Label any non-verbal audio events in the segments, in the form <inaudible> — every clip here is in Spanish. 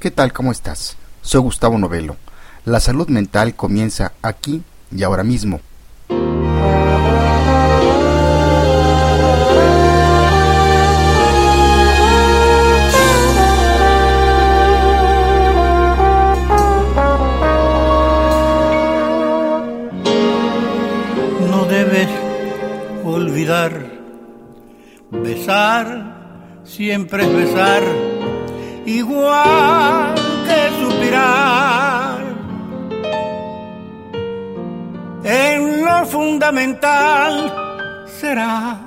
¿Qué tal? ¿Cómo estás? Soy Gustavo Novelo. La salud mental comienza aquí y ahora mismo. No debes olvidar, besar, siempre es besar igual que suspirar. En lo fundamental será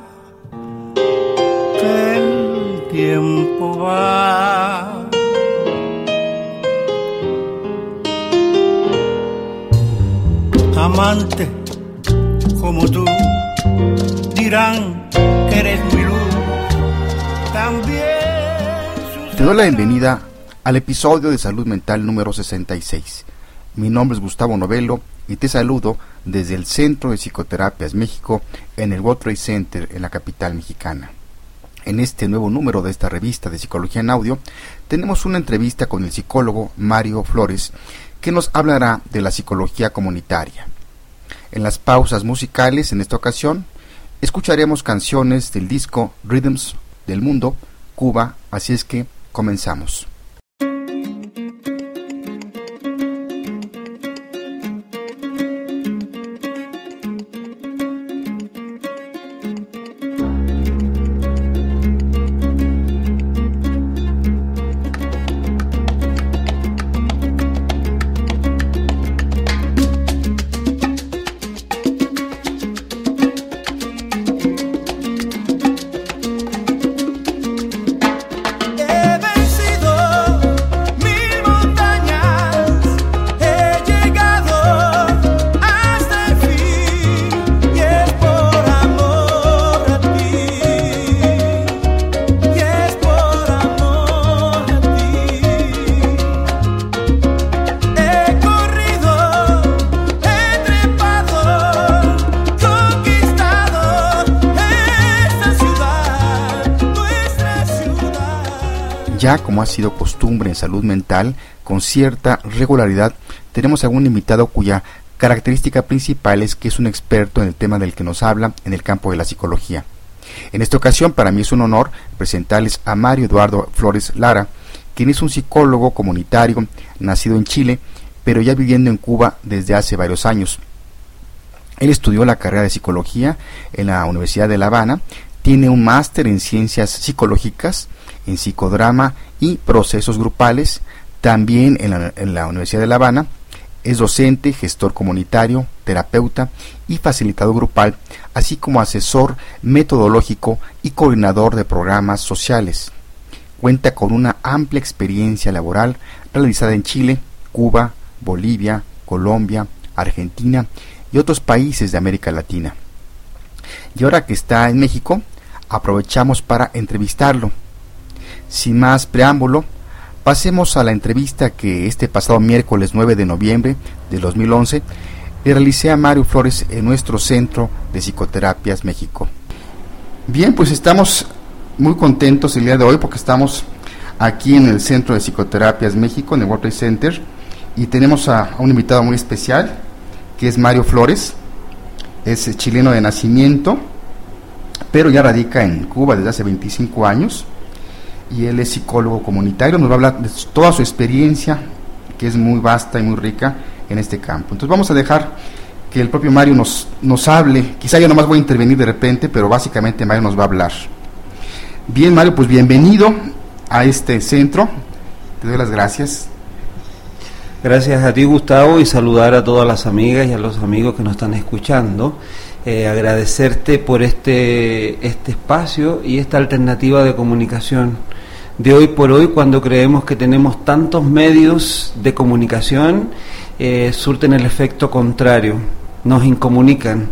que el tiempo va. Amante como tú dirán que eres mi luz. También Te doy la bienvenida al episodio de Salud Mental número 66. Mi nombre es Gustavo Novelo y te saludo desde el Centro de Psicoterapias México en el World Center en la capital mexicana. En este nuevo número de esta revista de Psicología en Audio tenemos una entrevista con el psicólogo Mario Flores que nos hablará de la psicología comunitaria. En las pausas musicales en esta ocasión escucharemos canciones del disco Rhythms del Mundo, Cuba, así es que comenzamos. Como ha sido costumbre en salud mental, con cierta regularidad tenemos a un invitado cuya característica principal es que es un experto en el tema del que nos habla en el campo de la psicología. En esta ocasión para mí es un honor presentarles a Mario Eduardo Flores Lara, quien es un psicólogo comunitario nacido en Chile, pero ya viviendo en Cuba desde hace varios años. Él estudió la carrera de psicología en la Universidad de La Habana, tiene un máster en ciencias psicológicas, en psicodrama y procesos grupales, también en la, en la Universidad de La Habana. Es docente, gestor comunitario, terapeuta y facilitador grupal, así como asesor metodológico y coordinador de programas sociales. Cuenta con una amplia experiencia laboral realizada en Chile, Cuba, Bolivia, Colombia, Argentina y otros países de América Latina. Y ahora que está en México, aprovechamos para entrevistarlo. Sin más preámbulo, pasemos a la entrevista que este pasado miércoles 9 de noviembre de 2011 le realicé a Mario Flores en nuestro Centro de Psicoterapias México. Bien, pues estamos muy contentos el día de hoy porque estamos aquí en el Centro de Psicoterapias México, en el World Center, y tenemos a, a un invitado muy especial, que es Mario Flores, es eh, chileno de nacimiento, pero ya radica en Cuba desde hace 25 años, y él es psicólogo comunitario, nos va a hablar de toda su experiencia, que es muy vasta y muy rica en este campo. Entonces vamos a dejar que el propio Mario nos, nos hable, quizá yo nomás voy a intervenir de repente, pero básicamente Mario nos va a hablar. Bien, Mario, pues bienvenido a este centro. Te doy las gracias. Gracias a ti, Gustavo, y saludar a todas las amigas y a los amigos que nos están escuchando. Eh, agradecerte por este, este espacio y esta alternativa de comunicación de hoy por hoy, cuando creemos que tenemos tantos medios de comunicación, eh, surten el efecto contrario, nos incomunican.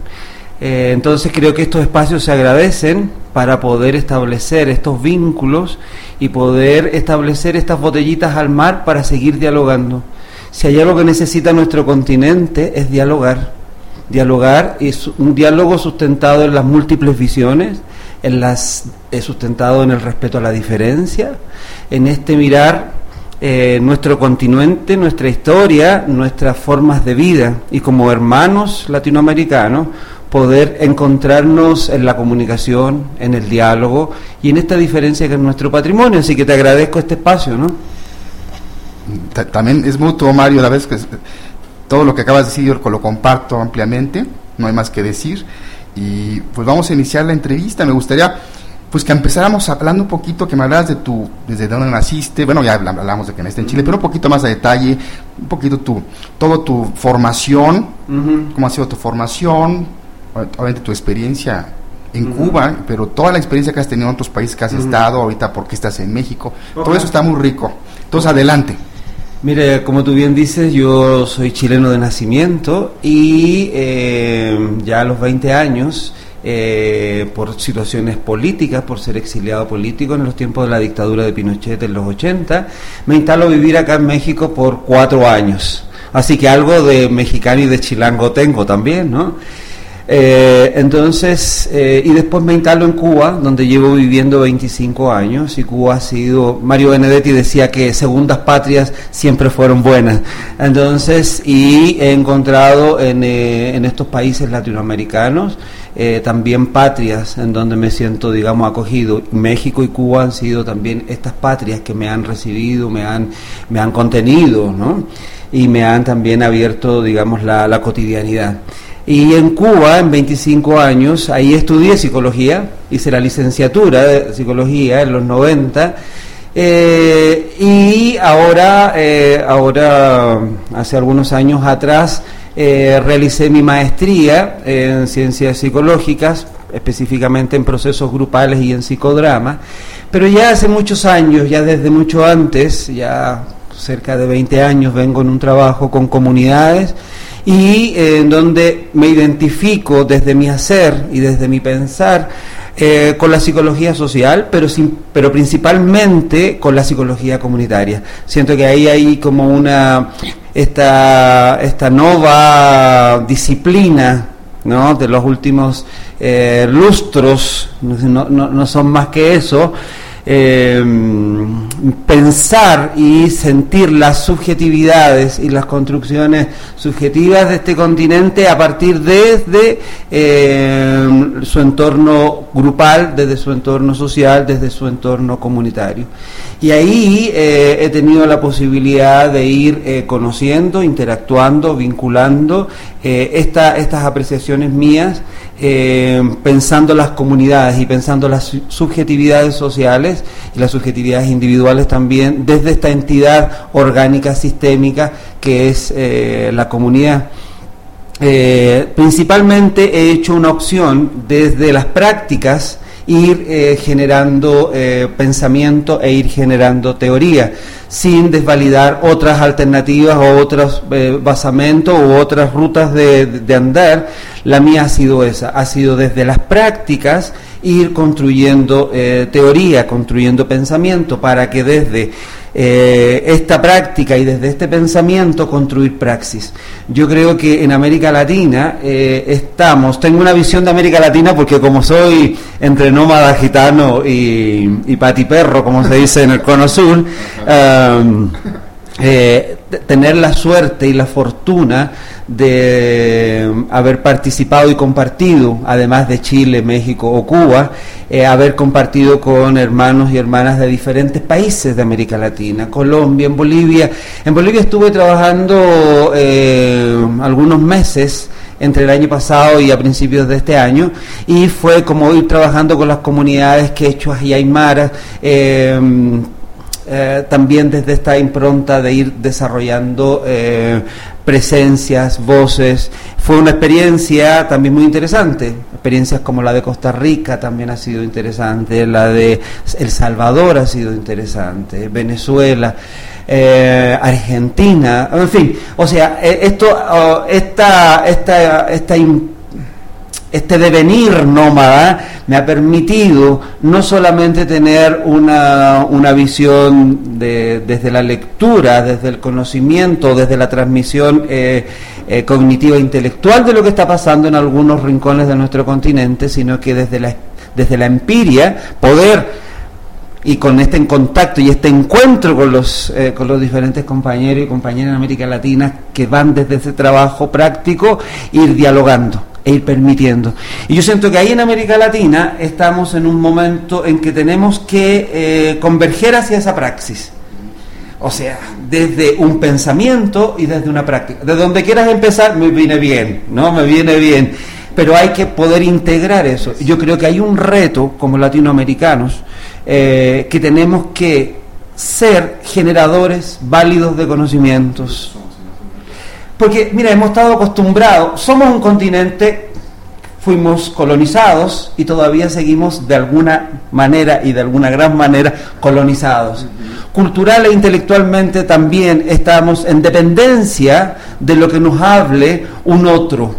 Eh, entonces creo que estos espacios se agradecen para poder establecer estos vínculos y poder establecer estas botellitas al mar para seguir dialogando. Si hay algo que necesita nuestro continente es dialogar. Dialogar es un diálogo sustentado en las múltiples visiones, en las, es sustentado en el respeto a la diferencia, en este mirar eh, nuestro continente, nuestra historia, nuestras formas de vida y como hermanos latinoamericanos poder encontrarnos en la comunicación, en el diálogo y en esta diferencia que es nuestro patrimonio. Así que te agradezco este espacio, ¿no? Ta- También es mutuo, Mario, la vez que todo lo que acabas de decir yo lo comparto ampliamente, no hay más que decir. Y pues vamos a iniciar la entrevista. Me gustaría pues que empezáramos hablando un poquito, que me hablas de tu, desde dónde naciste, bueno, ya habla- hablamos de que naciste en Chile, pero un poquito más a detalle, un poquito tu, todo tu formación, cómo ha sido tu formación, obviamente tu experiencia en Cuba, pero toda la experiencia que has tenido en otros países que has estado, ahorita porque estás en México, todo eso está muy rico. Entonces, adelante. Mire, como tú bien dices, yo soy chileno de nacimiento y eh, ya a los 20 años, eh, por situaciones políticas, por ser exiliado político en los tiempos de la dictadura de Pinochet en los 80, me instalo a vivir acá en México por cuatro años. Así que algo de mexicano y de chilango tengo también, ¿no? Eh, entonces, eh, y después me instalo en Cuba, donde llevo viviendo 25 años, y Cuba ha sido, Mario Benedetti decía que segundas patrias siempre fueron buenas. Entonces, y he encontrado en, eh, en estos países latinoamericanos eh, también patrias en donde me siento, digamos, acogido. México y Cuba han sido también estas patrias que me han recibido, me han, me han contenido, ¿no? Y me han también abierto, digamos, la, la cotidianidad. Y en Cuba, en 25 años, ahí estudié psicología, hice la licenciatura de psicología en los 90. eh, y ahora, eh, ahora, hace algunos años atrás, eh, realicé mi maestría en ciencias psicológicas, específicamente en procesos grupales y en psicodrama. Pero ya hace muchos años, ya desde mucho antes, ya cerca de 20 años, vengo en un trabajo con comunidades y eh, en donde me identifico desde mi hacer y desde mi pensar eh, con la psicología social, pero, sin, pero principalmente con la psicología comunitaria. Siento que ahí hay como una, esta, esta nueva disciplina ¿no? de los últimos eh, lustros, no, no, no son más que eso, eh, pensar y sentir las subjetividades y las construcciones subjetivas de este continente a partir desde eh, su entorno grupal, desde su entorno social, desde su entorno comunitario. Y ahí eh, he tenido la posibilidad de ir eh, conociendo, interactuando, vinculando eh, esta, estas apreciaciones mías, eh, pensando las comunidades y pensando las su- subjetividades sociales y las subjetividades individuales también desde esta entidad orgánica, sistémica que es eh, la comunidad. Eh, principalmente he hecho una opción desde las prácticas ir generando pensamiento e ir generando teoría sin desvalidar otras alternativas o otros basamentos u otras rutas de, de andar la mía ha sido esa ha sido desde las prácticas ir construyendo eh, teoría construyendo pensamiento para que desde eh, esta práctica y desde este pensamiento construir praxis. Yo creo que en América Latina eh, estamos, tengo una visión de América Latina porque como soy entre nómada gitano y, y patiperro, como se dice en el Cono Sur, <laughs> um, eh, tener la suerte y la fortuna de eh, haber participado y compartido, además de Chile, México o Cuba, eh, haber compartido con hermanos y hermanas de diferentes países de América Latina, Colombia, en Bolivia. En Bolivia estuve trabajando eh, algunos meses entre el año pasado y a principios de este año y fue como ir trabajando con las comunidades quechuas y aymaras eh, eh, también desde esta impronta de ir desarrollando eh, presencias, voces. Fue una experiencia también muy interesante. Experiencias como la de Costa Rica también ha sido interesante, la de El Salvador ha sido interesante, Venezuela. eh, Argentina, en fin, o sea, esto, oh, esta, esta, esta este devenir nómada me ha permitido no solamente tener una, una visión de- desde la lectura, desde el conocimiento, desde la transmisión eh, eh, cognitiva e intelectual de lo que está pasando en algunos rincones de nuestro continente, sino que desde la, desde la empiria poder y con este contacto y este encuentro con los, eh, con los diferentes compañeros y compañeras en América Latina que van desde ese trabajo práctico ir dialogando e ir permitiendo. Y yo siento que ahí en América Latina estamos en un momento en que tenemos que eh, converger hacia esa praxis. O sea, desde un pensamiento y desde una práctica. De donde quieras empezar, me viene bien, ¿no? Me viene bien. Pero hay que poder integrar eso. Yo creo que hay un reto como latinoamericanos eh, que tenemos que ser generadores válidos de conocimientos. Porque, mira, hemos estado acostumbrados, somos un continente, fuimos colonizados y todavía seguimos de alguna manera y de alguna gran manera colonizados. Cultural e intelectualmente también estamos en dependencia de lo que nos hable un otro.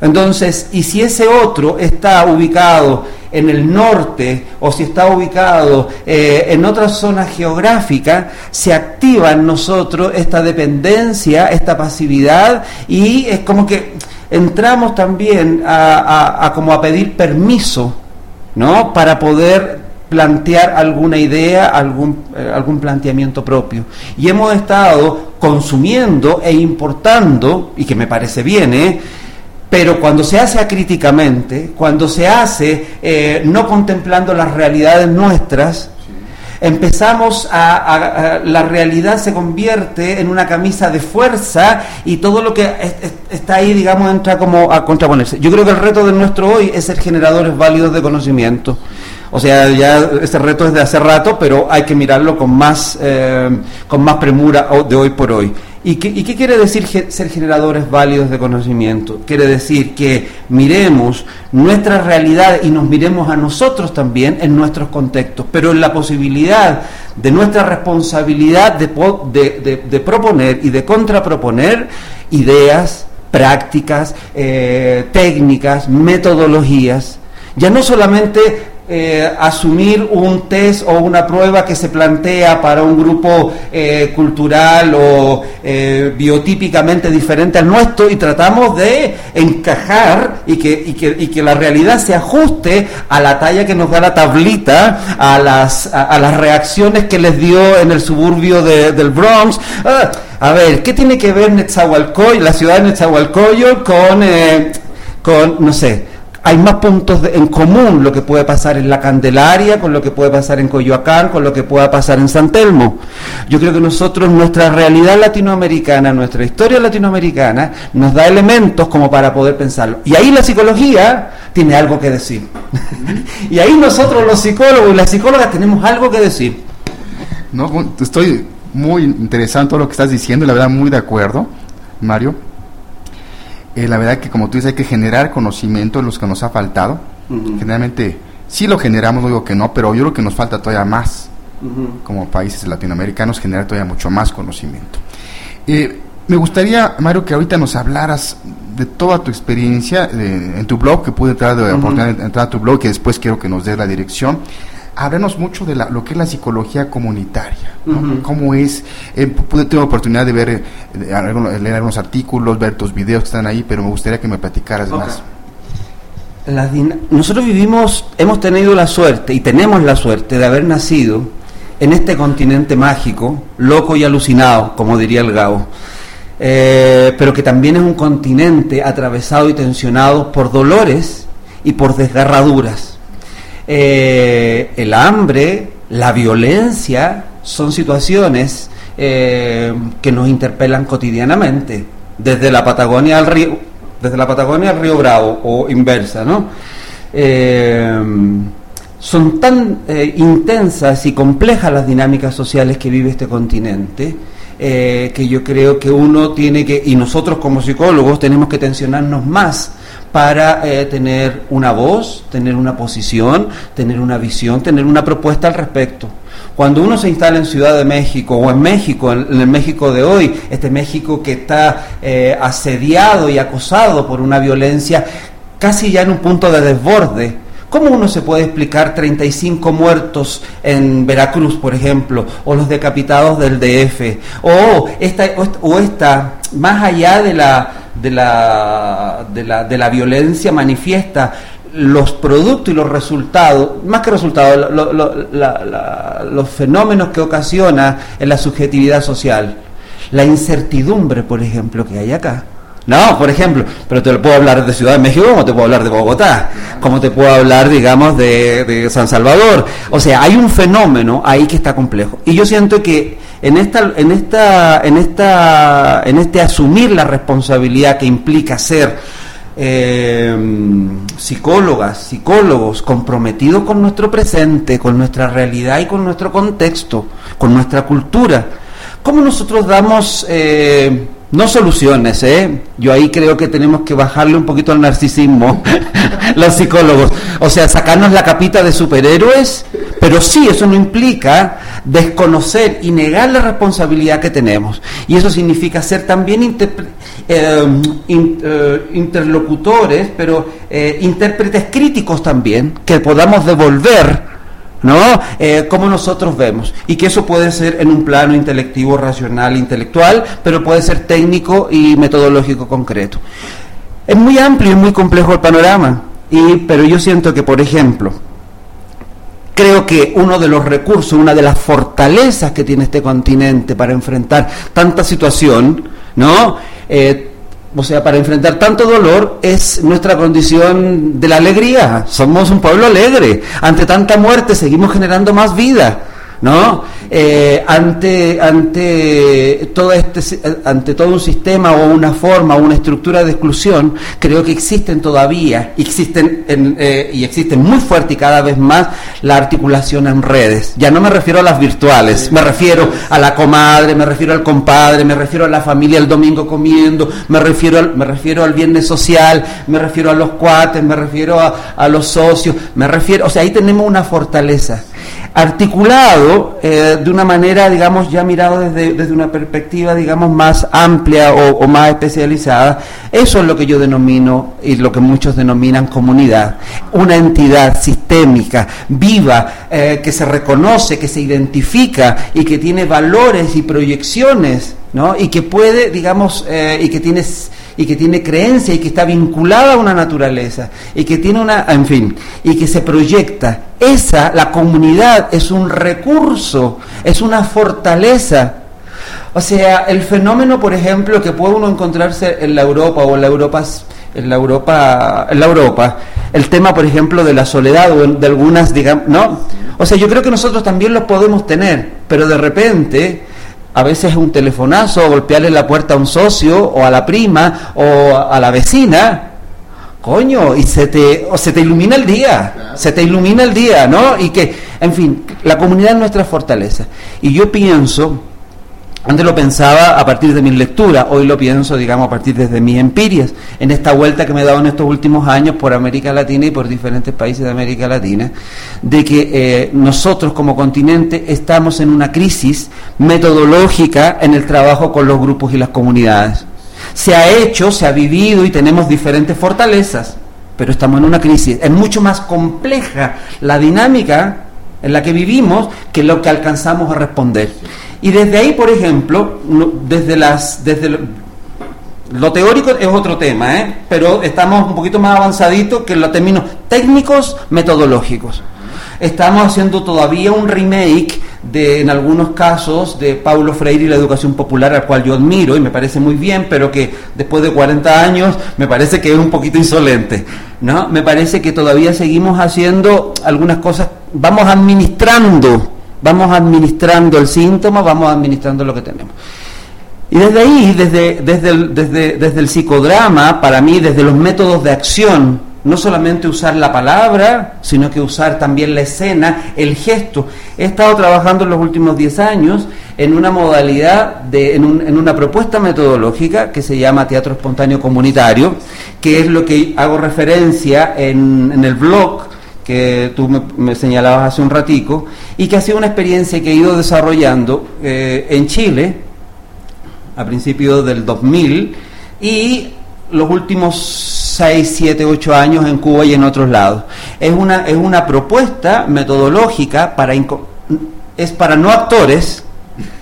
Entonces, y si ese otro está ubicado en el norte o si está ubicado eh, en otra zona geográfica, se activa en nosotros esta dependencia, esta pasividad y es como que entramos también a, a- como a pedir permiso, ¿no? Para poder plantear alguna idea, algún, eh, algún planteamiento propio. Y hemos estado consumiendo e importando, y que me parece bien, ¿eh? Pero cuando se hace acríticamente, cuando se hace eh, no contemplando las realidades nuestras, empezamos a, a- a- la realidad se convierte en una camisa de fuerza y todo lo que es- es- está ahí, digamos, entra como a contraponerse. Yo creo que el reto de nuestro hoy es ser generadores válidos de conocimiento. O sea, ya ese reto es de hace rato, pero hay que mirarlo con más, eh, con más premura de hoy por hoy. ¿Y qué, quiere decir ser generadores válidos de conocimiento? Quiere decir que miremos nuestra realidad y nos miremos a nosotros también en nuestros contextos, pero en la posibilidad de nuestra responsabilidad de, po- de- de- de proponer y de contraproponer ideas, prácticas, eh, técnicas, metodologías. Ya no solamente eh, asumir un test o una prueba que se plantea para un grupo eh, cultural o eh, biotípicamente diferente al nuestro y tratamos de encajar y que, y, que, y que la realidad se ajuste a la talla que nos da la tablita, a las, a, las reacciones que les dio en el suburbio de- del Bronx. Ah, a ver, ¿qué tiene que ver Netzahualcoy, la ciudad de Netzahualcoyo con, eh, con no sé, hay más puntos de- en común lo que puede pasar en la Candelaria, con lo que puede pasar en Coyoacán, con lo que pueda pasar en San Telmo. Yo creo que nosotros, nuestra realidad latinoamericana, nuestra historia latinoamericana, nos da elementos como para poder pensarlo. Y ahí la psicología tiene algo que decir. <laughs> y ahí nosotros los psicólogos y las psicólogas tenemos algo que decir. No, estoy muy interesado en todo lo que estás diciendo la verdad muy de acuerdo, Mario. Eh, la verdad que como tú dices hay que generar conocimiento de los que nos ha faltado. Generalmente sí lo generamos, no digo que no, pero yo creo que nos falta todavía más como países latinoamericanos generar todavía mucho más conocimiento. Eh, me gustaría, Mario, que ahorita nos hablaras de toda tu experiencia de- en tu blog, que pude entrar, de oportunidad de entrar a tu blog, que después quiero que nos des la dirección. Háblanos mucho de la- lo que es la psicología comunitaria, ¿no? Cómo es, eh, pude tener oportunidad de ver, eh, de leer algunos artículos, ver tus videos que están ahí, pero me gustaría que me platicaras más. Las Nosotros vivimos, hemos tenido la suerte y tenemos la suerte de haber nacido en este continente mágico, loco y alucinado, como diría el Gao, Eh, pero que también es un continente atravesado y tensionado por dolores y por desgarraduras. Eh, el hambre, la violencia, son situaciones eh, que nos interpelan cotidianamente, desde la Patagonia al río, desde la Patagonia al río Bravo o inversa, ¿no? Eh, son tan intensas y complejas las dinámicas sociales que vive este continente que yo creo que uno tiene que, y nosotros como psicólogos tenemos que tensionarnos más para eh, tener una voz, tener una posición, tener una visión, tener una propuesta al respecto. Cuando uno se instala en Ciudad de México o en México, en, el México de hoy, este México que está eh, asediado y acosado por una violencia casi ya en un punto de desborde, ¿Cómo uno se puede explicar 35 muertos en Veracruz, por ejemplo, o los decapitados del DF, o esta, o esta más allá de la, de, la, de, la, de la violencia manifiesta, los productos y los resultados, más que resultados, lo- los fenómenos que ocasiona en la subjetividad social. La incertidumbre, por ejemplo, que hay acá. No, por ejemplo, pero te puedo hablar de Ciudad de México como te puedo hablar de Bogotá, como te puedo hablar, digamos, de, de San Salvador. O sea, hay un fenómeno ahí que está complejo. Y yo siento que en esta, en esta, en esta, en este asumir la responsabilidad que implica ser eh, psicólogas, psicólogos comprometidos con nuestro presente, con nuestra realidad y con nuestro contexto, con nuestra cultura. ¿Cómo nosotros damos, eh, no soluciones, eh? yo ahí creo que tenemos que bajarle un poquito al narcisismo, <laughs> los psicólogos, o sea, sacarnos la capita de superhéroes, pero sí, eso no implica desconocer y negar la responsabilidad que tenemos. Y eso significa ser también eh, eh, interlocutores, pero eh, intérpretes críticos también, que podamos devolver ¿no? Eh, como nosotros vemos. Y que eso puede ser en un plano intelectivo, racional, intelectual, pero puede ser técnico y metodológico concreto. Es muy amplio y muy complejo el panorama, y, pero yo siento que, por ejemplo, creo que uno de los recursos, una de las fortalezas que tiene este continente para enfrentar tanta situación, ¿no? Eh, o sea, para enfrentar tanto dolor es nuestra condición de la alegría. Somos un pueblo alegre. Ante tanta muerte seguimos generando más vida. ¿No? Eh, ante, ante, todo este, si- ante todo un sistema o una forma o una estructura de exclusión, creo que existen todavía, existen en, eh, y existen muy fuerte y cada vez más la articulación en redes. Ya no me refiero a las virtuales, me refiero a la comadre, me refiero al compadre, me refiero a la familia el domingo comiendo, me refiero al, me refiero al viernes social, me refiero a los cuates, me refiero a, a los socios, me refiero, o sea, ahí tenemos una fortaleza articulado eh, de una manera, digamos, ya mirado desde, desde una perspectiva, digamos, más amplia o, o más especializada. Eso es lo que yo denomino y lo que muchos denominan comunidad. Una entidad sistémica, viva, eh, que se reconoce, que se identifica y que tiene valores y proyecciones, ¿no? Y que puede, digamos, eh, y que tiene y que tiene creencia y que está vinculada a una naturaleza y que tiene una, en fin, y que se proyecta. Esa, la comunidad, es un recurso, es una fortaleza. O sea, el fenómeno, por ejemplo, que puede uno encontrarse en la Europa o en la Europa, en la Europa, en la Europa, el tema, por ejemplo, de la soledad o de algunas, digamos, ¿no? O sea, yo creo que nosotros también los podemos tener, pero de repente a veces un telefonazo, golpearle la puerta a un socio o a la prima o a la vecina, coño, y se te, o se te ilumina el día, se te ilumina el día, ¿no? Y que, en fin, la comunidad es nuestra fortaleza. Y yo pienso, antes lo pensaba a partir de mis lecturas, hoy lo pienso, digamos, a partir de mis empirias, en esta vuelta que me he dado en estos últimos años por América Latina y por diferentes países de América Latina, de que eh, nosotros como continente estamos en una crisis metodológica en el trabajo con los grupos y las comunidades. Se ha hecho, se ha vivido y tenemos diferentes fortalezas, pero estamos en una crisis. Es mucho más compleja la dinámica en la que vivimos que lo que alcanzamos a responder. Y desde ahí, por ejemplo, desde las desde lo, teórico es otro tema, ¿eh? pero estamos un poquito más avanzaditos que los términos técnicos metodológicos. Estamos haciendo todavía un remake de, en algunos casos, de Paulo Freire y la educación popular, al cual yo admiro y me parece muy bien, pero que después de 40 años me parece que es un poquito insolente. ¿no? Me parece que todavía seguimos haciendo algunas cosas, vamos administrando, vamos administrando el síntoma, vamos administrando lo que tenemos. Y desde ahí, desde, desde, el, desde, desde el psicodrama, para mí, desde los métodos de acción, no solamente usar la palabra, sino que usar también la escena, el gesto. He estado trabajando en los últimos 10 años en una modalidad, de, en, un- en una propuesta metodológica que se llama Teatro Espontáneo Comunitario, que es lo que hago referencia en, en el blog que tú me, me señalabas hace un ratico, y que ha sido una experiencia que he ido desarrollando eh, en Chile, a principios del 2000 y los últimos 6, 7, 8 años en Cuba y en otros lados. Es una, es una propuesta metodológica para es para no actores,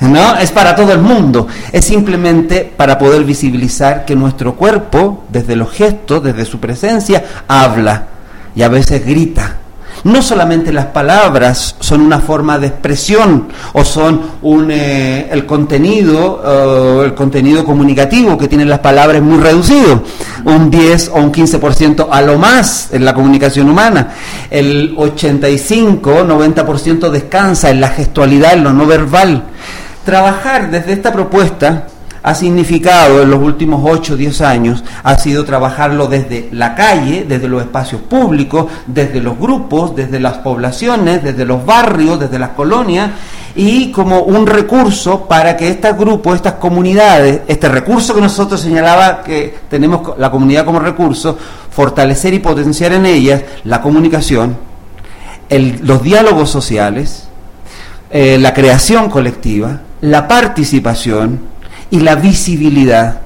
¿no? Es para todo el mundo. Es simplemente para poder visibilizar que nuestro cuerpo, desde los gestos, desde su presencia, habla. Y a veces grita. No solamente las palabras son una forma de expresión o son un, eh, el contenido, eh, el contenido comunicativo que tienen las palabras muy reducido, un 10 o un 15% a lo más en la comunicación humana. El 85-90% descansa en la gestualidad, en lo no verbal. Trabajar desde esta propuesta ha significado en los últimos 8 o 10 años, ha sido trabajarlo desde la calle, desde los espacios públicos, desde los grupos, desde las poblaciones, desde los barrios, desde las colonias, y como un recurso para que estos grupos, estas comunidades, este recurso que nosotros señalaba que tenemos la comunidad como recurso, fortalecer y potenciar en ellas la comunicación, el- los diálogos sociales, eh, la creación colectiva, la participación y la visibilidad.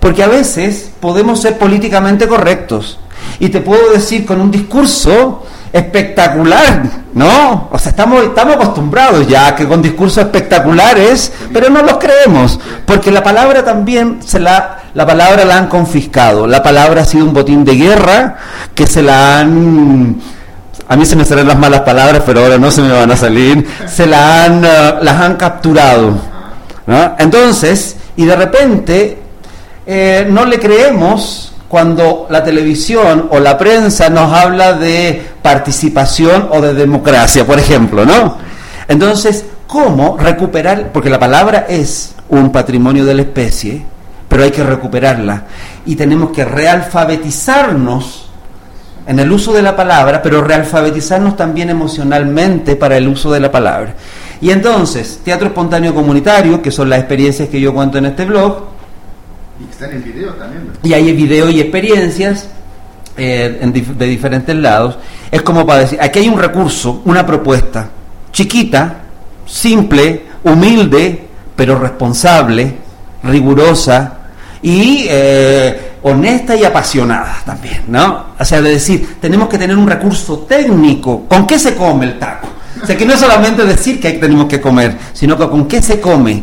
Porque a veces podemos ser políticamente correctos. Y te puedo decir con un discurso espectacular, ¿no? O sea, estamos, estamos acostumbrados ya que con discursos espectaculares, pero no los creemos, porque la palabra también se la, la palabra la han confiscado, la palabra ha sido un botín de guerra que se la han a mí se me salen las malas palabras, pero ahora no se me van a salir, se la han, eh, las han capturado. ¿No? Entonces, y de repente eh, no le creemos cuando la televisión o la prensa nos habla de participación o de democracia, por ejemplo, ¿no? Entonces, ¿cómo recuperar? Porque la palabra es un patrimonio de la especie, pero hay que recuperarla. Y tenemos que realfabetizarnos en el uso de la palabra, pero realfabetizarnos también emocionalmente para el uso de la palabra. Y entonces, teatro espontáneo comunitario, que son las experiencias que yo cuento en este blog, Y que están en video también. y hay video y experiencias eh, en dif- de diferentes lados, es como para decir, aquí hay un recurso, una propuesta, chiquita, simple, humilde, pero responsable, rigurosa y eh, honesta y apasionada también, ¿no? O sea, de decir, tenemos que tener un recurso técnico. ¿Con qué se come el taco? O sea, que no es solamente decir que tenemos que comer, sino que con qué se come.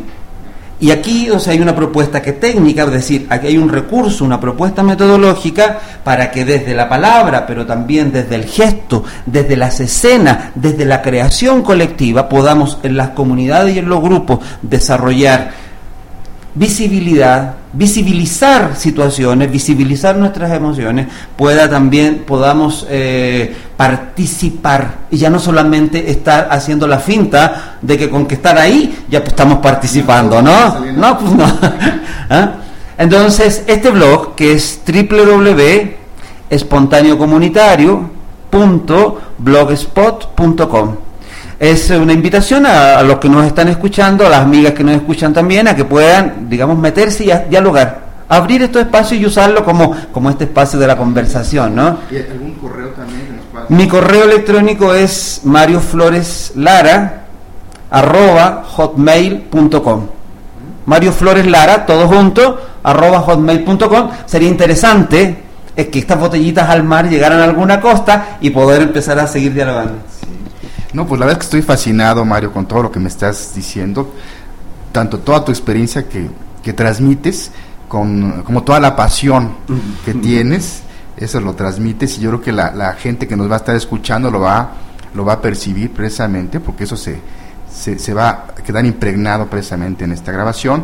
Y aquí, o sea, hay una propuesta que técnica, es decir, aquí hay un recurso, una propuesta metodológica para que desde la palabra, pero también desde el gesto, desde las escenas, desde la creación colectiva, podamos en las comunidades y en los grupos desarrollar visibilidad, visibilizar situaciones, visibilizar nuestras emociones, pueda también podamos eh, participar y ya no solamente estar haciendo la finta de que con que estar ahí ya pues, estamos participando, ¿no? No, pues no. <laughs> ¿Ah? Entonces, este blog que es www.espontaneocomunitario.blogspot.com es una invitación a, a los que nos están escuchando, a las amigas que nos escuchan también, a que puedan, digamos, meterse y a- dialogar, abrir estos espacios y usarlo como, como este espacio de la conversación, ¿no? ¿Y algún correo también que nos Mi correo electrónico es mariofloreslara arroba hotmail.com Mario Flores Lara, todo junto, arroba hotmail.com. Sería interesante es que estas botellitas al mar llegaran a alguna costa y poder empezar a seguir dialogando. No, pues la verdad es que estoy fascinado, Mario, con todo lo que me estás diciendo, tanto toda tu experiencia que, que transmites, con, como toda la pasión que tienes, eso lo transmites y yo creo que la, la gente que nos va a estar escuchando lo va, lo va a percibir precisamente, porque eso se, se, se va a quedar impregnado precisamente en esta grabación.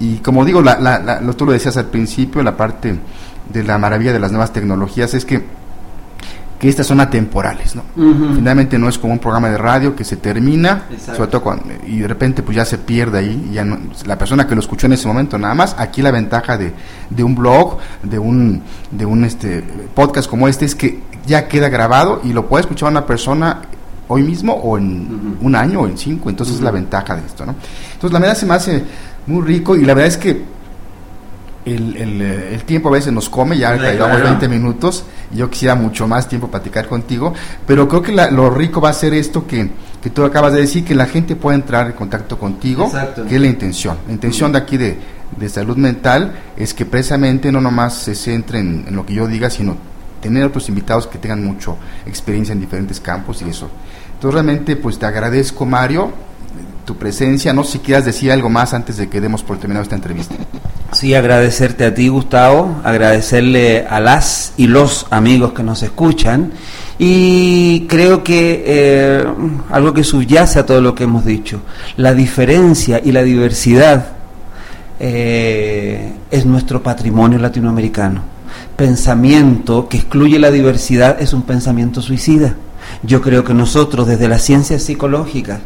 Y como digo, la, la, la- lo, tú lo decías al principio, la parte de la maravilla de las nuevas tecnologías es que que estas son atemporales, ¿no? Finalmente no es como un programa de radio que se termina, Exacto. sobre todo cuando, y de repente pues ya se pierde ahí, y ya no- la persona que lo escuchó en ese momento nada más, aquí la ventaja de, de un blog, de un, de un este podcast como este es que ya queda grabado y lo puede escuchar una persona hoy mismo o en un año o en cinco, entonces es la ventaja de esto, ¿no? Entonces la verdad se me hace muy rico y la verdad es que el, el, eh, el tiempo a veces nos come, ya Claro. llevamos 20 minutos, y yo quisiera mucho más tiempo platicar contigo, pero creo que la- lo rico va a ser esto que, que tú acabas de decir, que la gente pueda entrar en contacto contigo, Exacto. que es la intención. La intención de aquí de, de salud mental es que precisamente no nomás se centre en, en lo que yo diga, sino tener otros invitados que tengan mucho experiencia en diferentes campos y eso. Entonces realmente pues te agradezco Mario, tu presencia. No sé si quieras decir algo más antes de que demos por terminado esta entrevista. Sí, agradecerte a ti, Gustavo, agradecerle a las y los amigos que nos escuchan y creo que eh, algo que subyace a todo lo que hemos dicho, la diferencia y la diversidad eh, es nuestro patrimonio latinoamericano. Pensamiento que excluye la diversidad es un pensamiento suicida. Yo creo que nosotros desde las ciencias psicológicas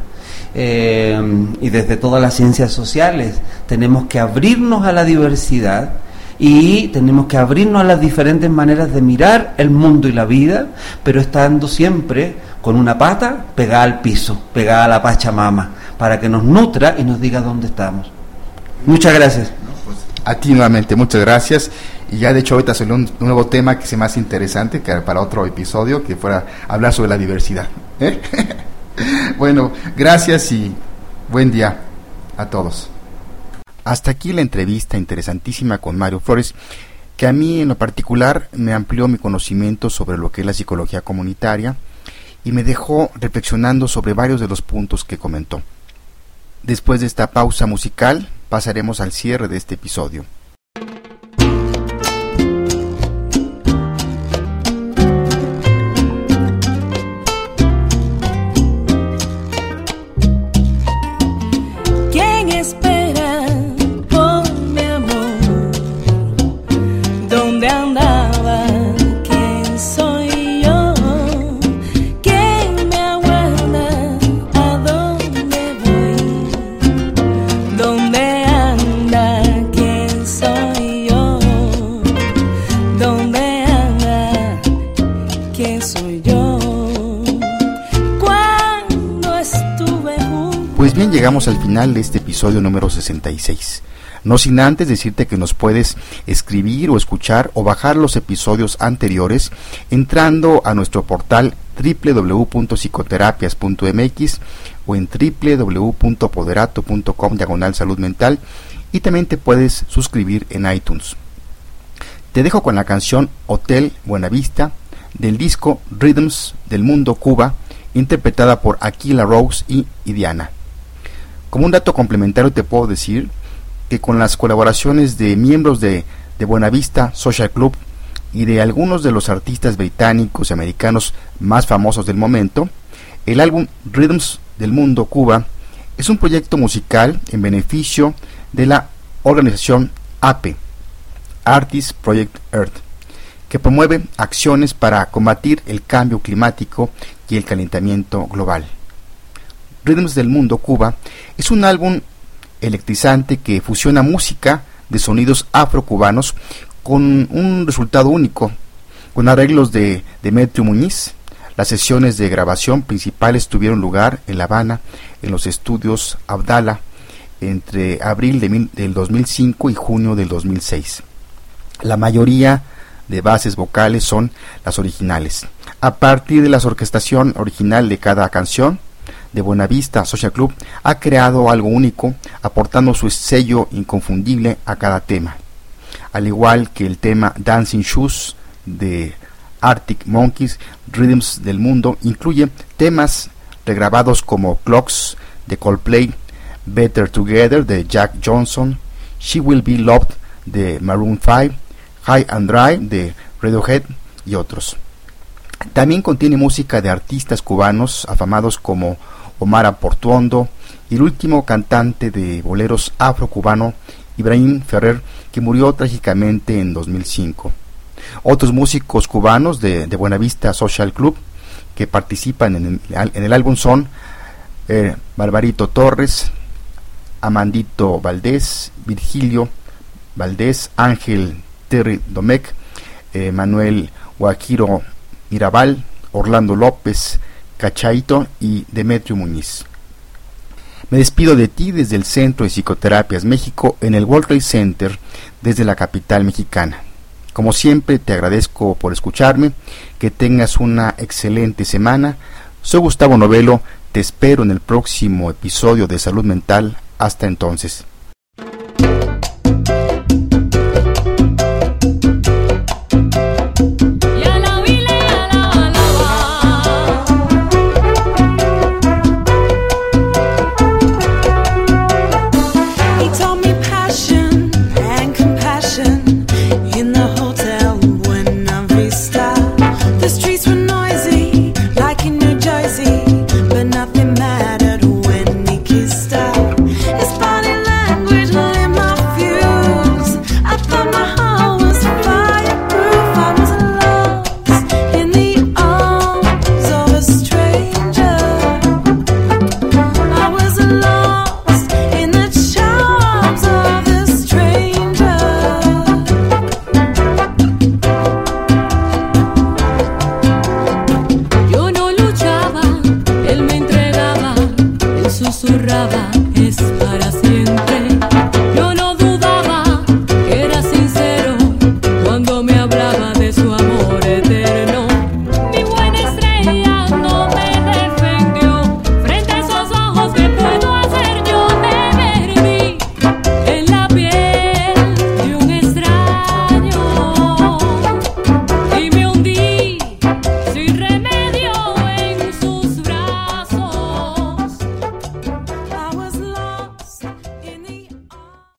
eh, y desde todas las ciencias sociales tenemos que abrirnos a la diversidad y tenemos que abrirnos a las diferentes maneras de mirar el mundo y la vida, pero estando siempre con una pata pegada al piso, pegada a la Pachamama, para que nos nutra y nos diga dónde estamos. Muchas gracias. A ti nuevamente, muchas gracias. Y ya de hecho ahorita salió un nuevo tema que se más interesante que para otro episodio, que fuera hablar sobre la diversidad. ¿eh? <laughs> <laughs> bueno, gracias y buen día a todos. Hasta aquí la entrevista interesantísima con Mario Flores, que a mí en lo particular me amplió mi conocimiento sobre lo que es la psicología comunitaria y me dejó reflexionando sobre varios de los puntos que comentó. Después de esta pausa musical, pasaremos al cierre de este episodio. De este episodio número 66. No sin antes decirte que nos puedes escribir o escuchar o bajar los episodios anteriores entrando a nuestro portal www.psicoterapias.mx o en www.poderato.com diagonal salud mental y también te puedes suscribir en iTunes. Te dejo con la canción Hotel Buenavista del disco Rhythms del Mundo Cuba, interpretada por Aquila Rose y, y Diana. Como un dato complementario te puedo decir que con las colaboraciones de miembros de, de Buenavista Social Club y de algunos de los artistas británicos y americanos más famosos del momento, el álbum Rhythms del Mundo Cuba es un proyecto musical en beneficio de la organización APE, Artist Project Earth, que promueve acciones para combatir el cambio climático y el calentamiento global. Rhythms del Mundo Cuba es un álbum electrizante que fusiona música de sonidos afrocubanos con un resultado único, con arreglos de Demetrio Muñiz. Las sesiones de grabación principales tuvieron lugar en La Habana, en los estudios Abdala, entre abril de mil- del 2005 y junio del 2006. La mayoría de bases vocales son las originales. A partir de la orquestación original de cada canción, de Buenavista Social Club ha creado algo único, aportando su sello inconfundible a cada tema. Al igual que el tema Dancing Shoes de Arctic Monkeys, Rhythms del Mundo incluye temas regrabados como Clocks de Coldplay, Better Together de Jack Johnson, She Will Be Loved de Maroon 5, High and Dry de Radiohead y otros. También contiene música de artistas cubanos afamados como Omar Portuondo y el último cantante de boleros afrocubano Ibrahim Ferrer, que murió trágicamente en 2005. Otros músicos cubanos de, de Buenavista Social Club que participan en el, álbum son eh, Barbarito Torres, Amandito Valdés, Virgilio Valdés, Ángel Terry Domecq, eh, Manuel Guajiro Mirabal, Orlando López, Cachaito y Demetrio Muñiz. Me despido de ti desde el Centro de Psicoterapias México en el World Trade Center desde la capital mexicana. Como siempre te agradezco por escucharme, que tengas una excelente semana. Soy Gustavo Novelo, te espero en el próximo episodio de Salud Mental. Hasta entonces.